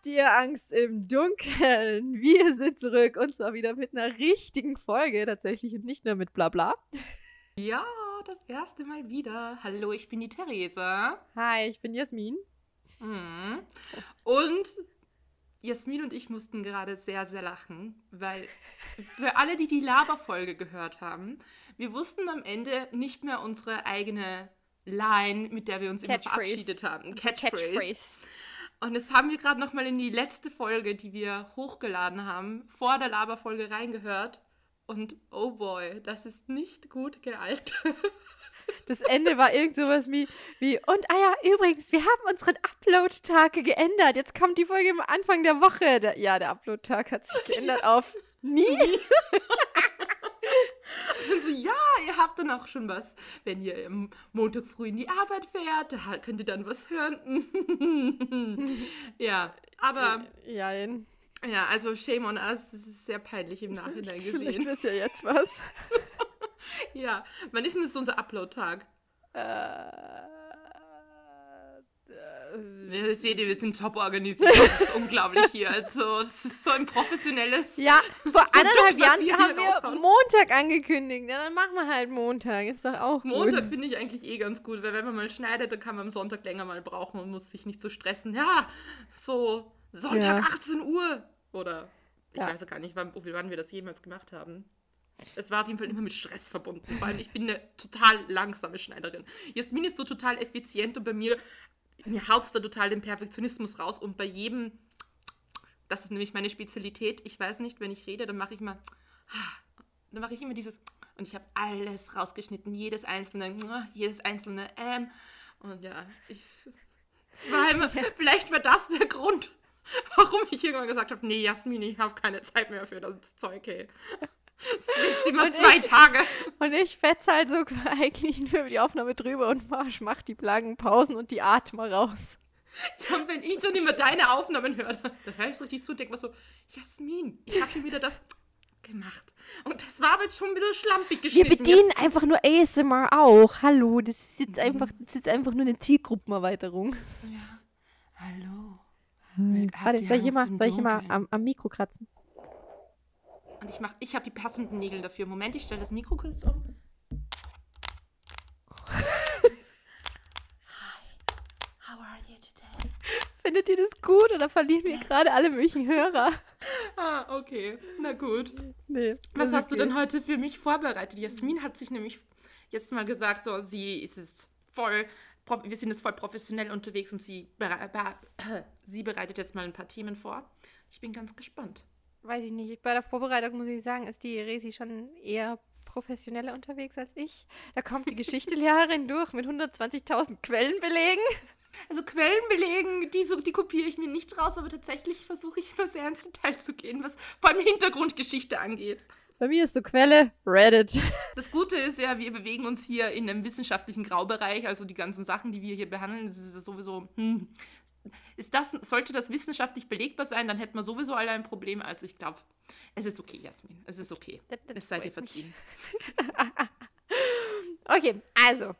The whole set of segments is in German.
Habt ihr Angst im Dunkeln? Wir sind zurück und zwar wieder mit einer richtigen Folge tatsächlich und nicht nur mit Blabla. Ja, das erste Mal wieder. Hallo, ich bin die Theresa. Hi, ich bin Jasmin. Mhm. Und Jasmin und ich mussten gerade sehr, sehr lachen, weil für alle, die die Laberfolge gehört haben, wir wussten am Ende nicht mehr unsere eigene Line, mit der wir uns immer verabschiedet haben. Catchphrase. Catchphrase. Und das haben wir gerade noch mal in die letzte Folge, die wir hochgeladen haben, vor der Laberfolge reingehört. Und oh boy, das ist nicht gut gealtert. Das Ende war irgend sowas wie, wie, und ah ja, übrigens, wir haben unseren Upload-Tag geändert. Jetzt kommt die Folge am Anfang der Woche. Der, ja, der Upload-Tag hat sich geändert auf nie. Dann so, ja, ihr habt dann auch schon was, wenn ihr am Montag früh in die Arbeit fährt, da könnt ihr dann was hören. ja, aber. Ja, ja, also shame on us, das ist sehr peinlich im Nachhinein gesehen. Vielleicht ist ja jetzt was. ja, wann ist denn das unser Upload-Tag? Äh. Ja, seht ihr, wir sind top organisiert. Das ist unglaublich hier. Also, das ist so ein professionelles. Ja, vor anderthalb Jahren wir haben wir raushauen. Montag angekündigt. Ja, dann machen wir halt Montag. Ist doch auch Montag finde ich eigentlich eh ganz gut, weil wenn man mal schneidet, dann kann man am Sonntag länger mal brauchen und muss sich nicht so stressen. Ja, so Sonntag ja. 18 Uhr. Oder ich ja. weiß gar nicht, wann, wann wir das jemals gemacht haben. Es war auf jeden Fall immer mit Stress verbunden. Vor allem, ich bin eine total langsame Schneiderin. Jasmin ist so total effizient und bei mir mir haut es da total den Perfektionismus raus und bei jedem, das ist nämlich meine Spezialität, ich weiß nicht, wenn ich rede, dann mache ich mal, dann mache ich immer dieses, und ich habe alles rausgeschnitten, jedes einzelne, jedes einzelne ähm, und ja, ich, es war immer, vielleicht war das der Grund, warum ich irgendwann gesagt habe, nee, Jasmin, ich habe keine Zeit mehr für das Zeug, ey. Das ist immer und zwei ich, Tage. Und ich fetze halt so eigentlich nur über die Aufnahme drüber und Marsch macht die langen Pausen und die Atme raus. Ja, und wenn ich dann immer deine Aufnahmen höre, dann höre ich so richtig zu und denke mir so, Jasmin, ich habe schon wieder das gemacht. Und das war aber jetzt schon bisschen schlampig geschnitten. Wir bedienen jetzt. einfach nur ASMR auch. Hallo, das ist jetzt, mhm. einfach, das ist jetzt einfach nur eine Zielgruppenerweiterung. Ja. Hallo. Hm. Warte, soll ich immer, soll ich immer am, am Mikro kratzen? Und ich mach, ich habe die passenden Nägel dafür. Moment, ich stelle das Mikro kurz um. Hi, how are you today? Findet ihr das gut oder verlieren wir gerade alle möglichen Hörer? Ah, okay. Na gut. Nee, Was hast okay. du denn heute für mich vorbereitet? Jasmin hat sich nämlich jetzt mal gesagt, so, sie ist es voll, wir sind jetzt voll professionell unterwegs und sie, sie bereitet jetzt mal ein paar Themen vor. Ich bin ganz gespannt weiß ich nicht. Bei der Vorbereitung muss ich sagen, ist die Resi schon eher professioneller unterwegs als ich. Da kommt die Geschichtelehrerin durch mit 120.000 Quellenbelegen. Also Quellenbelegen, die, so, die kopiere ich mir nicht raus, aber tatsächlich versuche ich immer sehr ins Detail zu gehen, was vor allem Hintergrundgeschichte angeht. Bei mir ist so Quelle Reddit. Das Gute ist ja, wir bewegen uns hier in einem wissenschaftlichen Graubereich, also die ganzen Sachen, die wir hier behandeln, das ist sowieso, hm, ist das, sollte das wissenschaftlich belegbar sein, dann hätten wir sowieso alle ein Problem. Also ich glaube, es ist okay, Jasmin. Es ist okay. Das, das es sei dir verziehen. okay, also.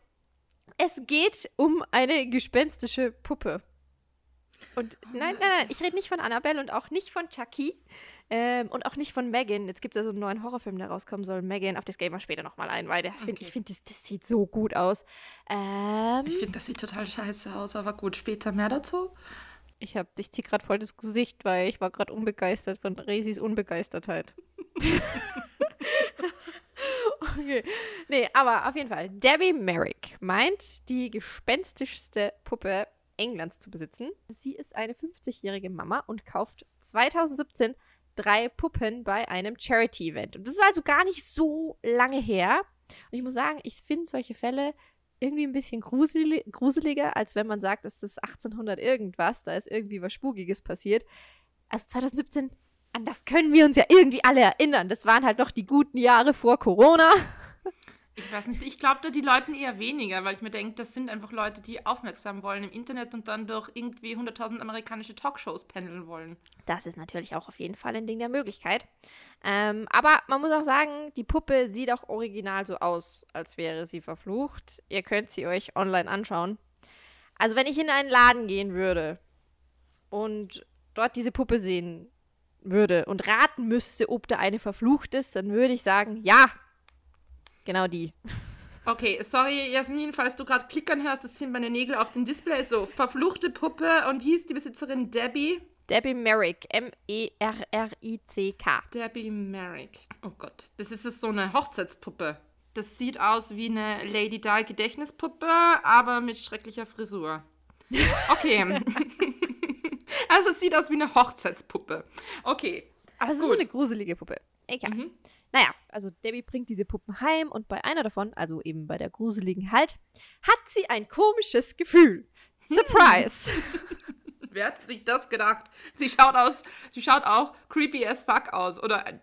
Es geht um eine gespenstische Puppe. Und nein, nein, nein, ich rede nicht von Annabelle und auch nicht von Chucky, ähm, und auch nicht von Megan. Jetzt gibt es ja so einen neuen Horrorfilm, der rauskommen soll. Megan, auf das gehen wir später nochmal ein, weil der, okay. find, ich finde, das, das, sieht so gut aus. Ähm, ich finde, das sieht total scheiße aus, aber gut, später mehr dazu. Ich habe dich zieh gerade voll das Gesicht, weil ich war gerade unbegeistert von Resis Unbegeistertheit. okay. Nee, aber auf jeden Fall. Debbie Merrick meint, die gespenstischste Puppe Englands zu besitzen. Sie ist eine 50-jährige Mama und kauft 2017 drei Puppen bei einem Charity-Event. Und das ist also gar nicht so lange her. Und ich muss sagen, ich finde solche Fälle irgendwie ein bisschen gruselig, gruseliger, als wenn man sagt, es ist 1800 irgendwas, da ist irgendwie was Spukiges passiert. Also 2017, an das können wir uns ja irgendwie alle erinnern. Das waren halt noch die guten Jahre vor Corona. Ich weiß nicht, ich glaube da die Leuten eher weniger, weil ich mir denke, das sind einfach Leute, die aufmerksam wollen im Internet und dann durch irgendwie 100.000 amerikanische Talkshows pendeln wollen. Das ist natürlich auch auf jeden Fall ein Ding der Möglichkeit. Ähm, aber man muss auch sagen, die Puppe sieht auch original so aus, als wäre sie verflucht. Ihr könnt sie euch online anschauen. Also wenn ich in einen Laden gehen würde und dort diese Puppe sehen würde und raten müsste, ob da eine verflucht ist, dann würde ich sagen, ja, genau die. Okay, sorry, Jasmin, falls du gerade klickern hörst, das sind meine Nägel auf dem Display. So, verfluchte Puppe. Und wie ist die Besitzerin? Debbie? Debbie Merrick. M-E-R-R-I-C-K. Debbie Merrick. Oh Gott, das ist so eine Hochzeitspuppe. Das sieht aus wie eine Lady Di Gedächtnispuppe, aber mit schrecklicher Frisur. Okay. also es sieht aus wie eine Hochzeitspuppe. Okay. Aber es ist so eine gruselige Puppe. Egal. Mhm. Naja, also Debbie bringt diese Puppen heim und bei einer davon, also eben bei der gruseligen Halt, hat sie ein komisches Gefühl. Surprise! Wer hat sich das gedacht? Sie schaut aus, sie schaut auch creepy as fuck aus. Oder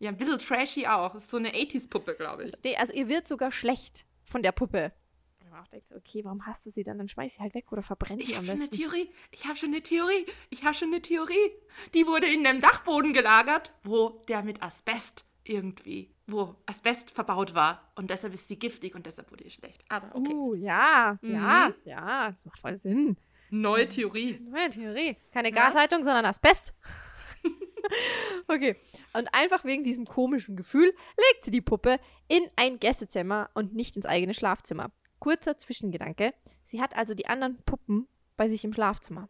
ja, ein bisschen trashy auch. Das ist so eine 80s-Puppe, glaube ich. Also, also ihr wird sogar schlecht von der Puppe. Und man auch denkt, okay, warum hast du sie dann? Dann schmeiß sie halt weg oder verbrennt sie am besten. Ich habe schon eine Theorie. Ich habe schon eine Theorie. Ich habe schon eine Theorie. Die wurde in einem Dachboden gelagert, wo der mit Asbest irgendwie, wo Asbest verbaut war. Und deshalb ist sie giftig und deshalb wurde sie schlecht. Aber okay. Uh, ja, mhm. ja, ja. Das macht voll Sinn. Neue Theorie. Neue Theorie. Keine ja? Gasheizung, sondern Asbest. okay. Und einfach wegen diesem komischen Gefühl legt sie die Puppe in ein Gästezimmer und nicht ins eigene Schlafzimmer. Kurzer Zwischengedanke. Sie hat also die anderen Puppen bei sich im Schlafzimmer.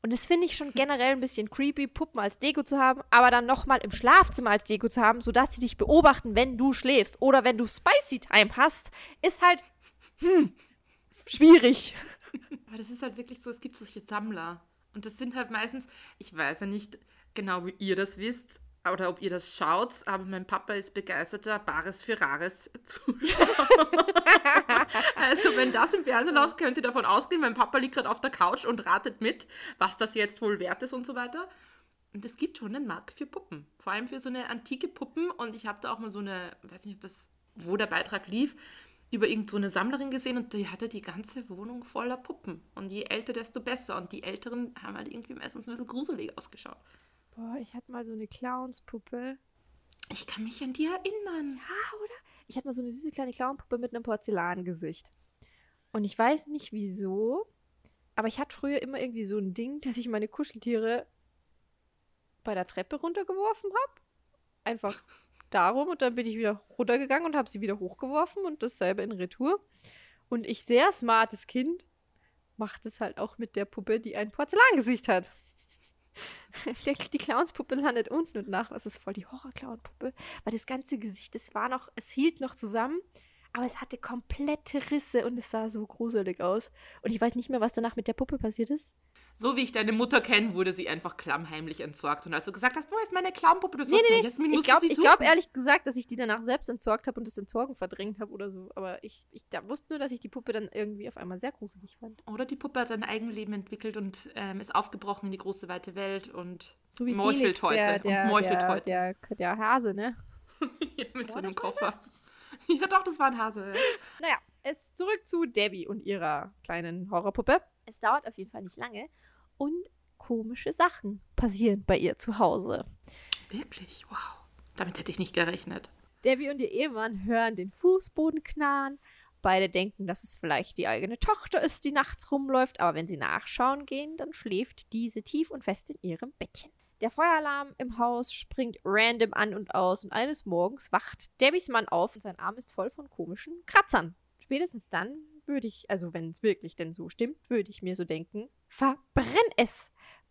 Und das finde ich schon generell ein bisschen creepy, Puppen als Deko zu haben, aber dann nochmal im Schlafzimmer als Deko zu haben, sodass sie dich beobachten, wenn du schläfst. Oder wenn du Spicy Time hast, ist halt, hm, schwierig. Aber das ist halt wirklich so, es gibt solche Sammler. Und das sind halt meistens, ich weiß ja nicht genau, wie ihr das wisst, oder ob ihr das schaut, aber mein Papa ist begeisterter Bares für Rares Zuschauer. also wenn das im Fernsehen läuft, könnt ihr davon ausgehen, mein Papa liegt gerade auf der Couch und ratet mit, was das jetzt wohl wert ist und so weiter. Und es gibt schon einen Markt für Puppen. Vor allem für so eine antike Puppen. Und ich habe da auch mal so eine, weiß nicht, ob das, wo der Beitrag lief, über irgendeine so Sammlerin gesehen und die hatte die ganze Wohnung voller Puppen. Und je älter, desto besser. Und die Älteren haben halt irgendwie meistens ein bisschen gruselig ausgeschaut. Boah, ich hatte mal so eine Clownspuppe. Ich kann mich an die erinnern. Ja, oder? Ich hatte mal so eine süße kleine Clownpuppe mit einem Porzellangesicht. Und ich weiß nicht wieso, aber ich hatte früher immer irgendwie so ein Ding, dass ich meine Kuscheltiere bei der Treppe runtergeworfen habe. Einfach darum und dann bin ich wieder runtergegangen und habe sie wieder hochgeworfen und dasselbe in Retour. Und ich, sehr smartes Kind, macht es halt auch mit der Puppe, die ein Porzellangesicht hat. Der, die Clownspuppe landet unten und nach, was ist voll die Horror-Clown-Puppe, weil das ganze Gesicht, es war noch, es hielt noch zusammen aber es hatte komplette Risse und es sah so gruselig aus. Und ich weiß nicht mehr, was danach mit der Puppe passiert ist. So wie ich deine Mutter kenne, wurde sie einfach klammheimlich entsorgt. Und als du gesagt hast, wo ist meine Klammpuppe? Du nee, nee, Jasmin, ich glaube glaub, ehrlich gesagt, dass ich die danach selbst entsorgt habe und das Entsorgen verdrängt habe oder so. Aber ich, ich da wusste nur, dass ich die Puppe dann irgendwie auf einmal sehr gruselig fand. Oder die Puppe hat ein Eigenleben entwickelt und ähm, ist aufgebrochen in die große weite Welt und so wie meuchelt Felix, heute. Der, der, und meuchelt der, heute. Der, der Hase, ne? ja, mit so einem Koffer. ja, doch, das war ein Hase. Naja, es zurück zu Debbie und ihrer kleinen Horrorpuppe. Es dauert auf jeden Fall nicht lange und komische Sachen passieren bei ihr zu Hause. Wirklich? Wow. Damit hätte ich nicht gerechnet. Debbie und ihr Ehemann hören den Fußboden knarren. Beide denken, dass es vielleicht die eigene Tochter ist, die nachts rumläuft, aber wenn sie nachschauen gehen, dann schläft diese tief und fest in ihrem Bettchen. Der Feueralarm im Haus springt random an und aus und eines Morgens wacht Debbies Mann auf und sein Arm ist voll von komischen Kratzern. Spätestens dann würde ich, also wenn es wirklich denn so stimmt, würde ich mir so denken, verbrenn es,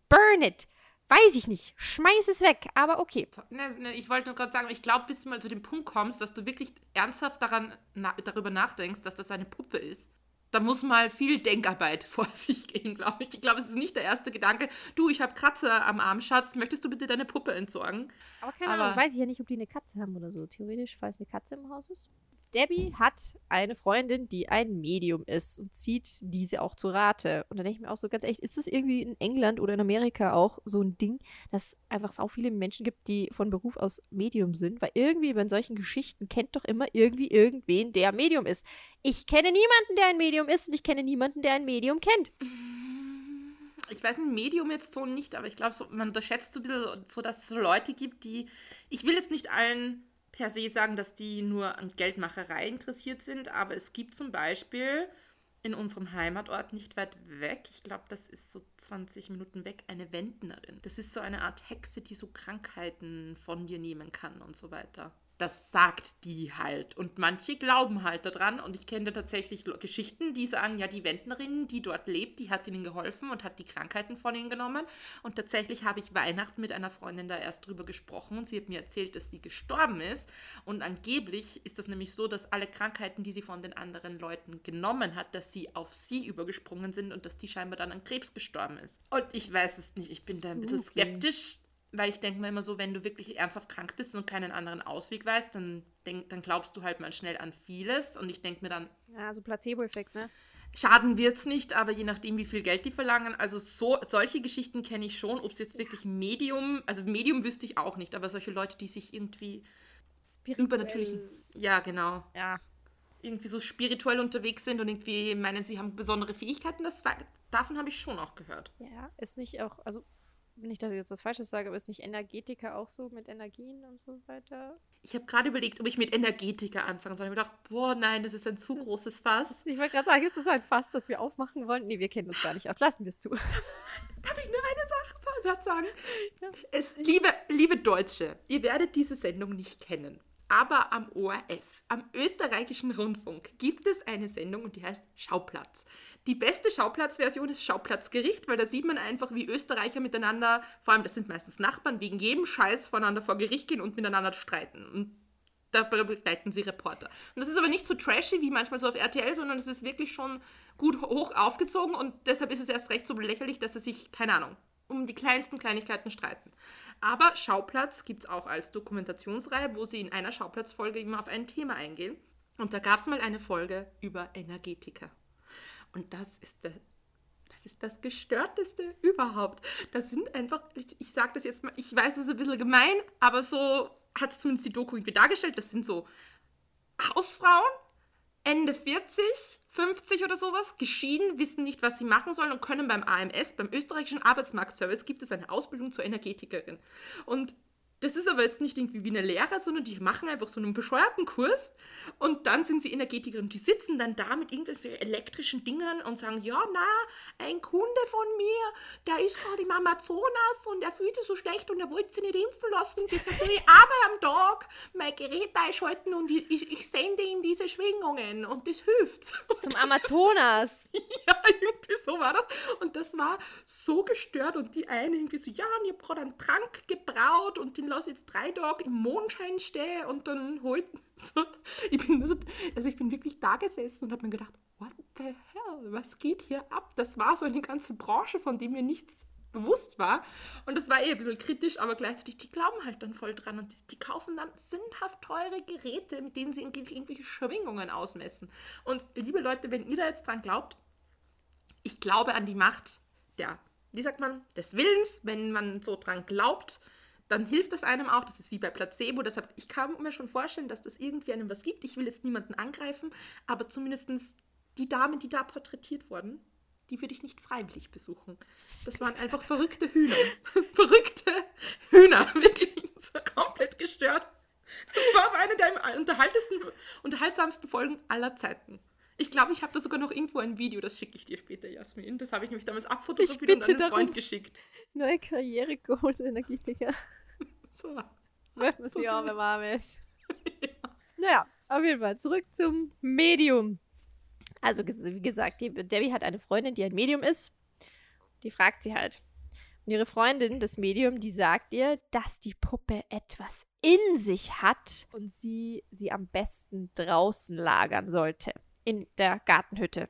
burn it, weiß ich nicht, schmeiß es weg, aber okay. Ne, ne, ich wollte nur gerade sagen, ich glaube, bis du mal zu dem Punkt kommst, dass du wirklich ernsthaft daran, na, darüber nachdenkst, dass das eine Puppe ist, da muss mal viel Denkarbeit vor sich gehen, glaube ich. Ich glaube, es ist nicht der erste Gedanke. Du, ich habe Kratzer am Arm, Schatz. Möchtest du bitte deine Puppe entsorgen? Aber keine Ahnung, weiß ich ja nicht, ob die eine Katze haben oder so. Theoretisch, falls eine Katze im Haus ist. Debbie hat eine Freundin, die ein Medium ist und zieht diese auch zu Rate. Und da denke ich mir auch so ganz echt, ist das irgendwie in England oder in Amerika auch so ein Ding, dass einfach so viele Menschen gibt, die von Beruf aus Medium sind? Weil irgendwie bei solchen Geschichten kennt doch immer irgendwie irgendwen, der Medium ist. Ich kenne niemanden, der ein Medium ist und ich kenne niemanden, der ein Medium kennt. Ich weiß ein Medium jetzt so nicht, aber ich glaube, so, man unterschätzt so ein bisschen so, dass es so Leute gibt, die. Ich will jetzt nicht allen per se sagen, dass die nur an Geldmacherei interessiert sind, aber es gibt zum Beispiel in unserem Heimatort nicht weit weg, ich glaube, das ist so 20 Minuten weg, eine Wendnerin. Das ist so eine Art Hexe, die so Krankheiten von dir nehmen kann und so weiter das sagt die halt. Und manche glauben halt daran. Und ich kenne tatsächlich Geschichten, die sagen, ja, die Wendnerin, die dort lebt, die hat ihnen geholfen und hat die Krankheiten von ihnen genommen. Und tatsächlich habe ich Weihnachten mit einer Freundin da erst drüber gesprochen. Und sie hat mir erzählt, dass sie gestorben ist. Und angeblich ist das nämlich so, dass alle Krankheiten, die sie von den anderen Leuten genommen hat, dass sie auf sie übergesprungen sind und dass die scheinbar dann an Krebs gestorben ist. Und ich weiß es nicht. Ich bin da ein bisschen skeptisch weil ich denke mir immer so, wenn du wirklich ernsthaft krank bist und keinen anderen Ausweg weißt, dann, denk, dann glaubst du halt mal schnell an vieles. Und ich denke mir dann. Ja, so Placebo-Effekt, ne? Schaden wird es nicht, aber je nachdem, wie viel Geld die verlangen. Also so, solche Geschichten kenne ich schon. Ob es jetzt wirklich Medium, also Medium wüsste ich auch nicht, aber solche Leute, die sich irgendwie spirituell. übernatürlichen. Ja, genau. Ja. Irgendwie so spirituell unterwegs sind und irgendwie meinen, sie haben besondere Fähigkeiten, das war, davon habe ich schon auch gehört. Ja, ist nicht auch, also nicht, dass ich jetzt was Falsches sage, aber ist nicht Energetiker auch so mit Energien und so weiter? Ich habe gerade überlegt, ob ich mit Energetiker anfangen soll. Ich habe gedacht, boah, nein, das ist ein zu großes Fass. Ich wollte gerade sagen, ist das ein Fass, das wir aufmachen wollen? Nee, wir kennen uns gar nicht aus. Lassen wir es zu. Darf ich nur eine Sache sagen? Ja. Es, liebe, liebe Deutsche, ihr werdet diese Sendung nicht kennen. Aber am ORF, am österreichischen Rundfunk, gibt es eine Sendung und die heißt Schauplatz. Die beste Schauplatzversion ist Schauplatzgericht, weil da sieht man einfach, wie Österreicher miteinander, vor allem das sind meistens Nachbarn, wegen jedem Scheiß voneinander vor Gericht gehen und miteinander streiten. Und da begleiten sie Reporter. Und das ist aber nicht so trashy wie manchmal so auf RTL, sondern es ist wirklich schon gut hoch aufgezogen und deshalb ist es erst recht so lächerlich, dass sie sich, keine Ahnung, um die kleinsten Kleinigkeiten streiten. Aber Schauplatz gibt es auch als Dokumentationsreihe, wo sie in einer Schauplatzfolge immer auf ein Thema eingehen. Und da gab es mal eine Folge über Energetiker. Und das ist der das ist das Gestörteste überhaupt. Das sind einfach, ich, ich sage das jetzt mal, ich weiß, es ist ein bisschen gemein, aber so hat es zumindest die Doku irgendwie dargestellt. Das sind so Hausfrauen, Ende 40, 50 oder sowas, geschieden, wissen nicht, was sie machen sollen und können beim AMS, beim österreichischen Arbeitsmarktservice, gibt es eine Ausbildung zur Energetikerin. Und das ist aber jetzt nicht irgendwie wie eine Lehre, sondern die machen einfach so einen bescheuerten Kurs und dann sind sie Energetikerin. Die sitzen dann da mit irgendwelchen elektrischen Dingern und sagen, ja, na, ein Kunde von mir, der ist gerade im Amazonas und der fühlt sich so schlecht und er wollte sich nicht impfen lassen. Deshalb will ich einmal am Tag mein Gerät einschalten und ich, ich, ich sende ihm diese Schwingungen und das hilft. Zum Amazonas? ja, irgendwie so war das. Und das war so gestört und die eine irgendwie so, ja, und ich habe gerade einen Trank gebraut und den lasse jetzt drei Tage im Mondschein stehen und dann holt so. Ich bin, also, also ich bin wirklich da gesessen und habe mir gedacht, what the hell, was geht hier ab? Das war so eine ganze Branche, von der mir nichts bewusst war. Und das war eh ein bisschen kritisch, aber gleichzeitig, die glauben halt dann voll dran und die, die kaufen dann sündhaft teure Geräte, mit denen sie irgendwelche Schwingungen ausmessen. Und liebe Leute, wenn ihr da jetzt dran glaubt, ich glaube an die Macht der, wie sagt man, des Willens, wenn man so dran glaubt, dann hilft das einem auch. Das ist wie bei Placebo. Deshalb, ich kann mir schon vorstellen, dass das irgendwie einem was gibt. Ich will jetzt niemanden angreifen, aber zumindest die Damen, die da porträtiert wurden, die würde ich nicht freiwillig besuchen. Das waren einfach verrückte Hühner. verrückte Hühner, wirklich. War komplett gestört. Das war aber eine der unterhaltsamsten Folgen aller Zeiten. Ich glaube, ich habe da sogar noch irgendwo ein Video, das schicke ich dir später, Jasmin. Das habe ich nämlich damals abfotografiert und an einen Freund geschickt. Neue Karriere Goals Energietiker. so. Möchten wir sie auch, wenn man ist. ja. Naja, auf jeden Fall. Zurück zum Medium. Also, wie gesagt, die, Debbie hat eine Freundin, die ein Medium ist. Die fragt sie halt. Und ihre Freundin, das Medium, die sagt ihr, dass die Puppe etwas in sich hat und sie sie am besten draußen lagern sollte in der Gartenhütte.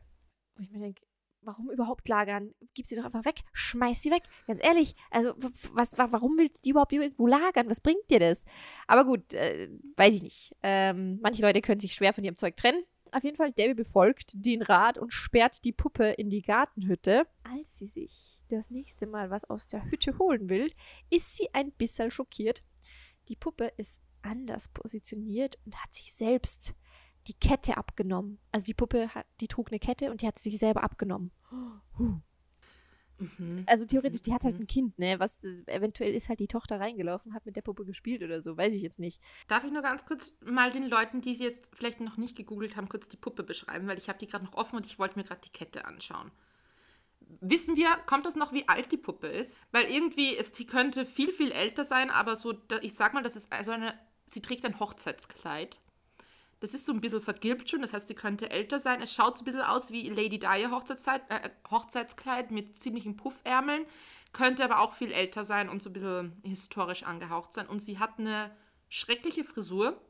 Wo ich mir denke, warum überhaupt lagern? Gib sie doch einfach weg, schmeiß sie weg. Ganz ehrlich, also was, warum willst du die überhaupt irgendwo lagern? Was bringt dir das? Aber gut, äh, weiß ich nicht. Ähm, manche Leute können sich schwer von ihrem Zeug trennen. Auf jeden Fall, Debbie befolgt den Rat und sperrt die Puppe in die Gartenhütte. Als sie sich das nächste Mal was aus der Hütte holen will, ist sie ein bisschen schockiert. Die Puppe ist anders positioniert und hat sich selbst die Kette abgenommen. Also die Puppe, hat, die trug eine Kette und die hat sie sich selber abgenommen. Mhm. Also theoretisch, die hat halt mhm. ein Kind, ne? Was eventuell ist halt die Tochter reingelaufen, hat mit der Puppe gespielt oder so, weiß ich jetzt nicht. Darf ich nur ganz kurz mal den Leuten, die sie jetzt vielleicht noch nicht gegoogelt haben, kurz die Puppe beschreiben, weil ich habe die gerade noch offen und ich wollte mir gerade die Kette anschauen. Wissen wir, kommt das noch, wie alt die Puppe ist? Weil irgendwie, ist, sie könnte viel, viel älter sein, aber so, ich sag mal, das ist also eine, sie trägt ein Hochzeitskleid. Das ist so ein bisschen vergilbt schon, das heißt, sie könnte älter sein. Es schaut so ein bisschen aus wie Lady Di Hochzeitskleid, äh, Hochzeitskleid mit ziemlichen Puffärmeln, könnte aber auch viel älter sein und so ein bisschen historisch angehaucht sein. Und sie hat eine schreckliche Frisur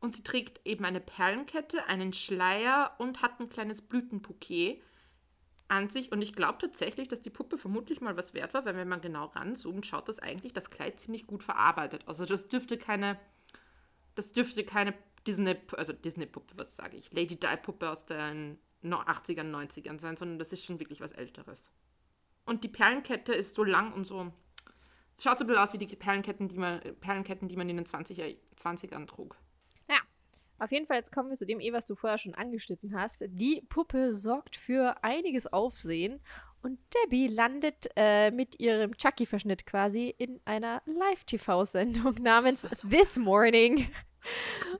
und sie trägt eben eine Perlenkette, einen Schleier und hat ein kleines Blütenbouquet an sich. Und ich glaube tatsächlich, dass die Puppe vermutlich mal was wert war, weil wenn man genau ranzoomt, schaut das eigentlich das Kleid ziemlich gut verarbeitet. Also das dürfte keine, das dürfte keine Disney, also Disney-Puppe, was sage ich, Lady Di-Puppe aus den 80ern, 90ern sein, sondern das ist schon wirklich was Älteres. Und die Perlenkette ist so lang und so. Es schaut so ein bisschen aus wie die Perlenketten, die man, Perlenketten, die man in den 20er, 20ern trug. Ja, auf jeden Fall, jetzt kommen wir zu dem eh, was du vorher schon angeschnitten hast. Die Puppe sorgt für einiges Aufsehen und Debbie landet äh, mit ihrem Chucky-Verschnitt quasi in einer Live-TV-Sendung namens This Morning.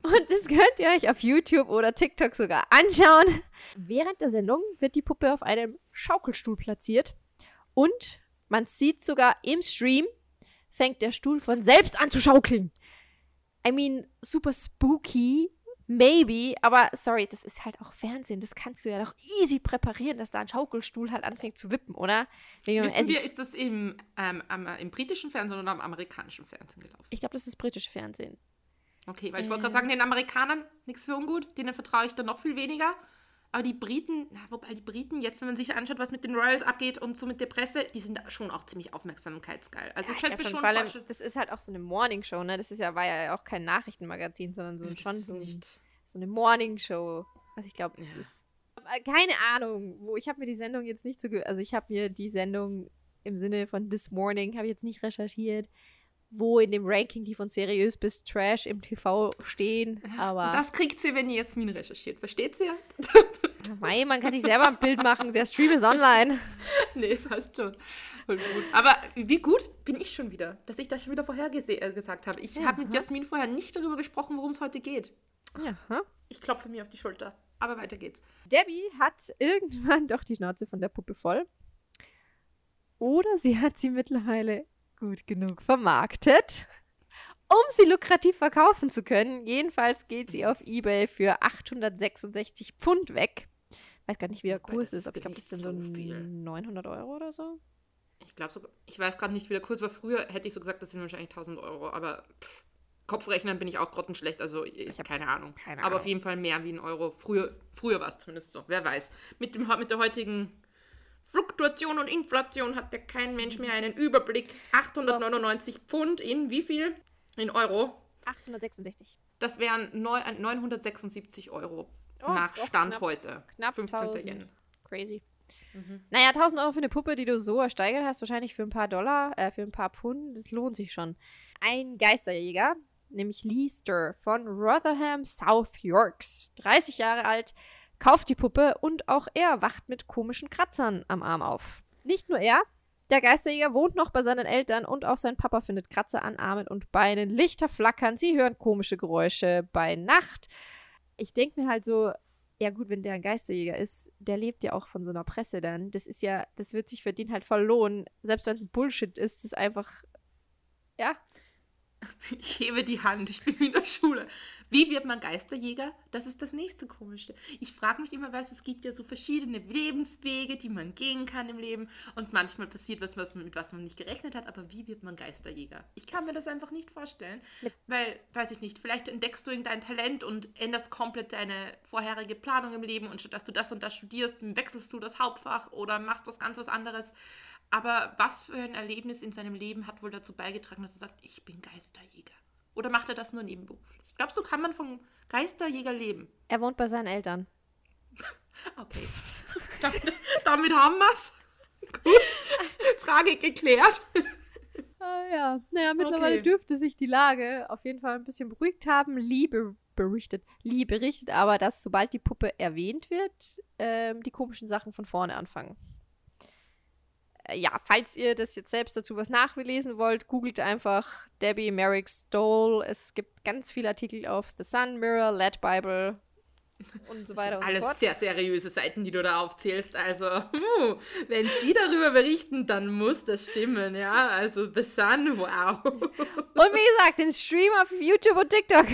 Und das könnt ihr euch auf YouTube oder TikTok sogar anschauen. Während der Sendung wird die Puppe auf einem Schaukelstuhl platziert. Und man sieht sogar im Stream, fängt der Stuhl von selbst an zu schaukeln. I mean, super spooky, maybe, aber sorry, das ist halt auch Fernsehen. Das kannst du ja doch easy präparieren, dass da ein Schaukelstuhl halt anfängt zu wippen, oder? Wissen wir, ist das im, ähm, im britischen Fernsehen oder im amerikanischen Fernsehen gelaufen? Ich glaube, das ist britische Fernsehen. Okay, weil ich wollte gerade sagen, den Amerikanern nichts für ungut, denen vertraue ich dann noch viel weniger. Aber die Briten, ja, wobei die Briten, jetzt, wenn man sich anschaut, was mit den Royals abgeht und so mit der Presse, die sind schon auch ziemlich aufmerksamkeitsgeil. Also ja, ich könnte mir schon allem, Das ist halt auch so eine Morningshow, ne? Das ist ja, war ja auch kein Nachrichtenmagazin, sondern so ja, schon so, ein, so eine Morningshow. Also ich glaube, das ja. ist. Äh, keine Ahnung, wo ich habe mir die Sendung jetzt nicht so. Also ich habe mir die Sendung im Sinne von This Morning, habe ich jetzt nicht recherchiert wo in dem Ranking die von seriös bis Trash im TV stehen. Aber das kriegt sie, wenn Jasmin recherchiert. Versteht sie? Mei, man kann sich selber ein Bild machen. Der Stream ist online. Nee, fast schon. Aber wie gut bin ich schon wieder, dass ich das schon wieder vorher äh, gesagt habe. Ich ja, habe mit Jasmin vorher nicht darüber gesprochen, worum es heute geht. Ja. Ich klopfe mir auf die Schulter. Aber weiter geht's. Debbie hat irgendwann doch die Schnauze von der Puppe voll. Oder sie hat sie mittlerweile gut genug vermarktet, um sie lukrativ verkaufen zu können. Jedenfalls geht sie auf Ebay für 866 Pfund weg. Ich weiß gar nicht, wie der Kurs ist, aber ich glaube, das sind so, so 900 Euro oder so. Ich glaube sogar, ich weiß gerade nicht, wie der Kurs war. Früher hätte ich so gesagt, das sind wahrscheinlich 1000 Euro, aber pff, Kopfrechnen bin ich auch grottenschlecht, also ich, ich habe keine Ahnung. Keine aber Ahnung. auf jeden Fall mehr wie ein Euro. Früher, früher war es zumindest so, wer weiß. Mit, dem, mit der heutigen Fluktuation und Inflation hat ja kein Mensch mehr einen Überblick. 899 Pfund in wie viel? In Euro? 866. Das wären 976 Euro oh, nach Stand knapp, heute. Knapp 15. Yen. Crazy. Mhm. Naja, 1000 Euro für eine Puppe, die du so ersteigert hast, wahrscheinlich für ein paar Dollar, äh, für ein paar Pfund, das lohnt sich schon. Ein Geisterjäger, nämlich Lee Stir von Rotherham, South Yorks, 30 Jahre alt, kauft die Puppe und auch er wacht mit komischen Kratzern am Arm auf. Nicht nur er, der Geisterjäger wohnt noch bei seinen Eltern und auch sein Papa findet Kratzer an Armen und Beinen. Lichter flackern, sie hören komische Geräusche bei Nacht. Ich denke mir halt so, ja gut, wenn der ein Geisterjäger ist, der lebt ja auch von so einer Presse dann. Das ist ja, das wird sich für den halt verlohnen. Selbst wenn es Bullshit ist, ist einfach, ja. Ich hebe die Hand, ich bin in der Schule. Wie wird man Geisterjäger? Das ist das nächste Komische. Ich frage mich immer, was es gibt ja so verschiedene Lebenswege, die man gehen kann im Leben. Und manchmal passiert was, was mit was man nicht gerechnet hat. Aber wie wird man Geisterjäger? Ich kann mir das einfach nicht vorstellen. Weil, weiß ich nicht, vielleicht entdeckst du dein Talent und änderst komplett deine vorherige Planung im Leben. Und statt dass du das und das studierst, wechselst du das Hauptfach oder machst was ganz was anderes. Aber was für ein Erlebnis in seinem Leben hat wohl dazu beigetragen, dass er sagt, ich bin Geisterjäger? Oder macht er das nur nebenberuflich? Glaubst du, kann man vom Geisterjäger leben? Er wohnt bei seinen Eltern. okay. damit, damit haben wir es. Gut. Frage geklärt. Ah, ja, naja, mittlerweile okay. dürfte sich die Lage auf jeden Fall ein bisschen beruhigt haben. Liebe berichtet, Lee berichtet aber, dass sobald die Puppe erwähnt wird, ähm, die komischen Sachen von vorne anfangen. Äh, ja, falls ihr das jetzt selbst dazu was nachlesen wollt, googelt einfach Debbie Merrick Stoll. Es gibt ganz viele Artikel auf The Sun, Mirror, Led Bible und so weiter und so fort. Alles sehr seriöse Seiten, die du da aufzählst. Also, uh, wenn die darüber berichten, dann muss das stimmen, ja. Also The Sun, wow. Und wie gesagt, den Stream auf YouTube und TikTok.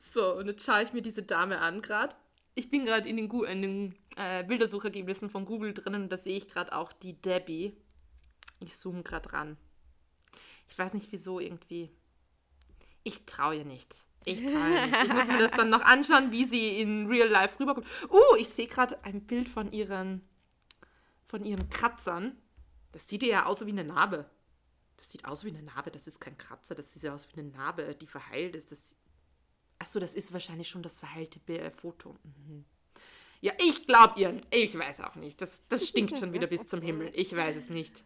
So, und jetzt schaue ich mir diese Dame an gerade. Ich bin gerade in den, Gu in den äh, Bildersuchergebnissen von Google drinnen da sehe ich gerade auch die Debbie. Ich zoome gerade ran. Ich weiß nicht wieso irgendwie. Ich traue ihr nicht. Ich traue ihr nicht. Ich muss mir das dann noch anschauen, wie sie in Real Life rüberkommt. Uh, ich sehe gerade ein Bild von ihren von ihren Kratzern. Das sieht ja aus wie eine Narbe. Das sieht aus wie eine Narbe. Das ist kein Kratzer. Das sieht aus wie eine Narbe, die verheilt ist. Das Achso, das ist wahrscheinlich schon das verheilte Foto. Mhm. Ja, ich glaube ihr. Ich weiß auch nicht. Das, das stinkt schon wieder bis zum Himmel. Ich weiß es nicht.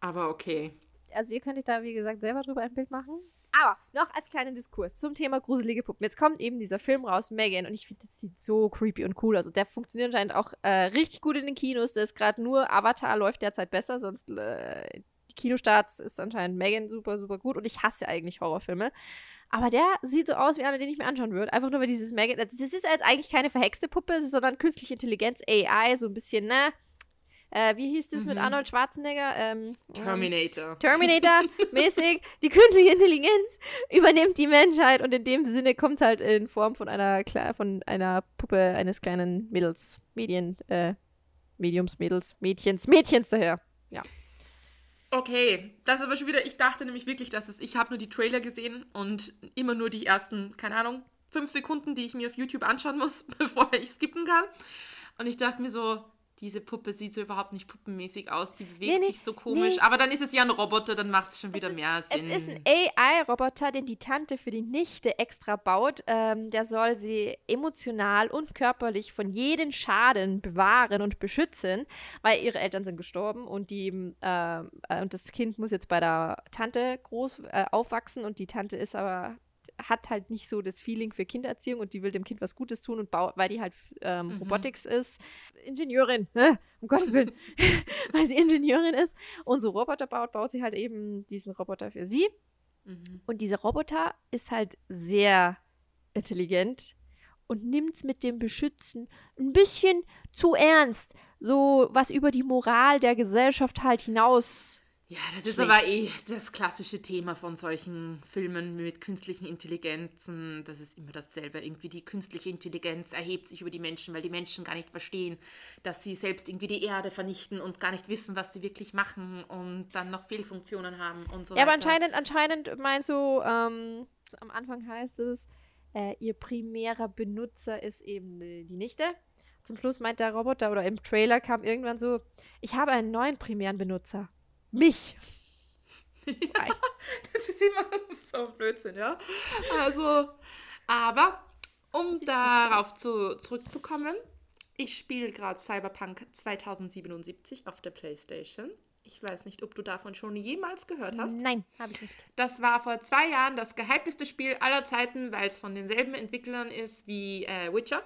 Aber okay. Also ihr könnt euch da, wie gesagt, selber drüber ein Bild machen. Aber noch als kleinen Diskurs zum Thema gruselige Puppen. Jetzt kommt eben dieser Film raus, Megan, und ich finde, das sieht so creepy und cool aus. Also der funktioniert anscheinend auch äh, richtig gut in den Kinos. Das ist gerade nur Avatar läuft derzeit besser, sonst äh, die Kinostarts ist anscheinend Megan super, super gut. Und ich hasse eigentlich Horrorfilme. Aber der sieht so aus wie einer, den ich mir anschauen würde. Einfach nur, weil dieses Megan. Das ist jetzt eigentlich keine verhexte Puppe, sondern künstliche Intelligenz, AI, so ein bisschen, ne? Äh, wie hieß das mhm. mit Arnold Schwarzenegger? Ähm, Terminator. Terminator-mäßig. die künstliche Intelligenz übernimmt die Menschheit und in dem Sinne kommt es halt in Form von einer, von einer Puppe eines kleinen Mädels, Medien, äh, Mediums, Mädels, Mädchens, Mädchens daher. Okay, das ist aber schon wieder, ich dachte nämlich wirklich, dass es, ich habe nur die Trailer gesehen und immer nur die ersten, keine Ahnung, fünf Sekunden, die ich mir auf YouTube anschauen muss, bevor ich skippen kann. Und ich dachte mir so, diese Puppe sieht so überhaupt nicht puppenmäßig aus, die bewegt nee, nee, sich so komisch. Nee. Aber dann ist es ja ein Roboter, dann macht es schon wieder ist, mehr Sinn. Es ist ein AI-Roboter, den die Tante für die Nichte extra baut. Ähm, der soll sie emotional und körperlich von jedem Schaden bewahren und beschützen, weil ihre Eltern sind gestorben und, die, äh, und das Kind muss jetzt bei der Tante groß äh, aufwachsen und die Tante ist aber hat halt nicht so das Feeling für Kindererziehung und die will dem Kind was Gutes tun und weil die halt ähm, mhm. Robotics ist, Ingenieurin, ne? um Gottes Willen, weil sie Ingenieurin ist und so Roboter baut, baut sie halt eben diesen Roboter für sie. Mhm. Und dieser Roboter ist halt sehr intelligent und nimmt es mit dem Beschützen ein bisschen zu ernst. So was über die Moral der Gesellschaft halt hinaus ja, das ist aber eh das klassische Thema von solchen Filmen mit künstlichen Intelligenzen. Das ist immer dasselbe. Irgendwie die künstliche Intelligenz erhebt sich über die Menschen, weil die Menschen gar nicht verstehen, dass sie selbst irgendwie die Erde vernichten und gar nicht wissen, was sie wirklich machen und dann noch Fehlfunktionen haben und so ja, weiter. Ja, aber anscheinend, anscheinend meinst du, ähm, am Anfang heißt es, äh, ihr primärer Benutzer ist eben die Nichte. Zum Schluss meint der Roboter oder im Trailer kam irgendwann so, ich habe einen neuen primären Benutzer mich. Ja, das ist immer so ein Blödsinn, ja. Also, aber um darauf zu, zurückzukommen, ich spiele gerade Cyberpunk 2077 auf der PlayStation. Ich weiß nicht, ob du davon schon jemals gehört hast. Nein, habe ich nicht. Das war vor zwei Jahren das gehypteste Spiel aller Zeiten, weil es von denselben Entwicklern ist wie äh, Witcher.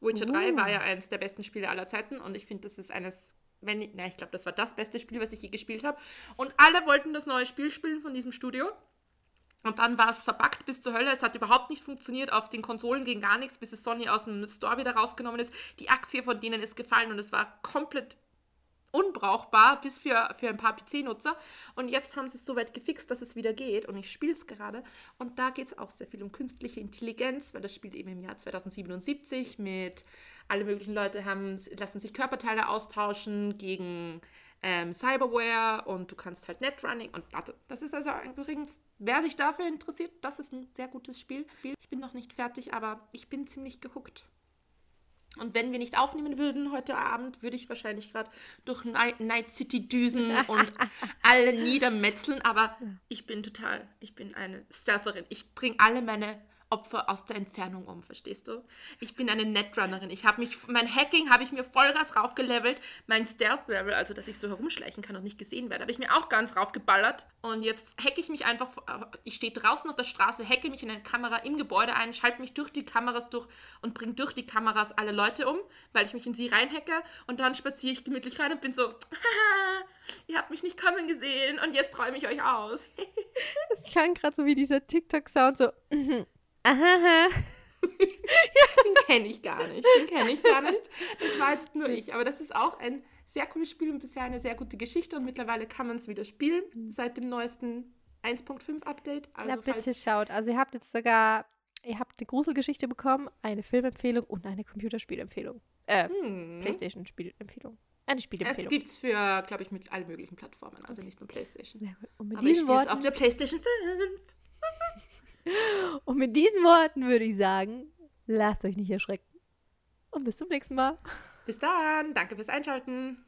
Witcher uh. 3 war ja eines der besten Spiele aller Zeiten und ich finde, das ist eines wenn ich, na, ich glaube, das war das beste Spiel, was ich je gespielt habe. Und alle wollten das neue Spiel spielen von diesem Studio. Und dann war es verbuggt bis zur Hölle. Es hat überhaupt nicht funktioniert. Auf den Konsolen ging gar nichts, bis es Sony aus dem Store wieder rausgenommen ist. Die Aktie von denen ist gefallen und es war komplett unbrauchbar, bis für, für ein paar PC-Nutzer. Und jetzt haben sie es so weit gefixt, dass es wieder geht. Und ich spiele es gerade. Und da geht es auch sehr viel um künstliche Intelligenz, weil das spielt eben im Jahr 2077 mit alle möglichen Leute haben, lassen sich Körperteile austauschen gegen ähm, Cyberware und du kannst halt Netrunning und warte, das ist also übrigens, wer sich dafür interessiert, das ist ein sehr gutes Spiel. Ich bin noch nicht fertig, aber ich bin ziemlich gehuckt. Und wenn wir nicht aufnehmen würden heute Abend, würde ich wahrscheinlich gerade durch Night City düsen und alle niedermetzeln. Aber ich bin total, ich bin eine Stealtherin. Ich bringe alle meine Opfer aus der Entfernung um, verstehst du? Ich bin eine Netrunnerin. Ich habe mich, mein Hacking habe ich mir Vollgas raufgelevelt. Mein Stealth-Level, also dass ich so herumschleichen kann und nicht gesehen werde, habe ich mir auch ganz raufgeballert. Und jetzt hacke ich mich einfach, ich stehe draußen auf der Straße, hacke mich in eine Kamera im Gebäude ein, schalte mich durch die Kameras durch und bringe durch die Kameras alle Leute um, weil ich mich in sie reinhacke. Und dann spaziere ich gemütlich rein und bin so, haha ihr habt mich nicht kommen gesehen und jetzt träume ich euch aus. das klang gerade so wie dieser TikTok-Sound, so, aha. Den kenne ich gar nicht. Den kenne ich gar nicht. Das war jetzt nur ich. Aber das ist auch ein sehr cooles Spiel und bisher eine sehr gute Geschichte. Und mittlerweile kann man es wieder spielen seit dem neuesten 1.5 Update. Also Na bitte schaut. Also ihr habt jetzt sogar, ihr habt eine Gruselgeschichte bekommen, eine Filmempfehlung und eine Computerspielempfehlung. Äh, hm. Playstation-Spielempfehlung. Eine Spielempfehlung. Es gibt es für, glaube ich, mit allen möglichen Plattformen, also nicht nur Playstation. Sehr gut. Und mit Aber diesen ich Worten auf der Playstation 5. Und mit diesen Worten würde ich sagen, lasst euch nicht erschrecken. Und bis zum nächsten Mal. Bis dann. Danke fürs Einschalten.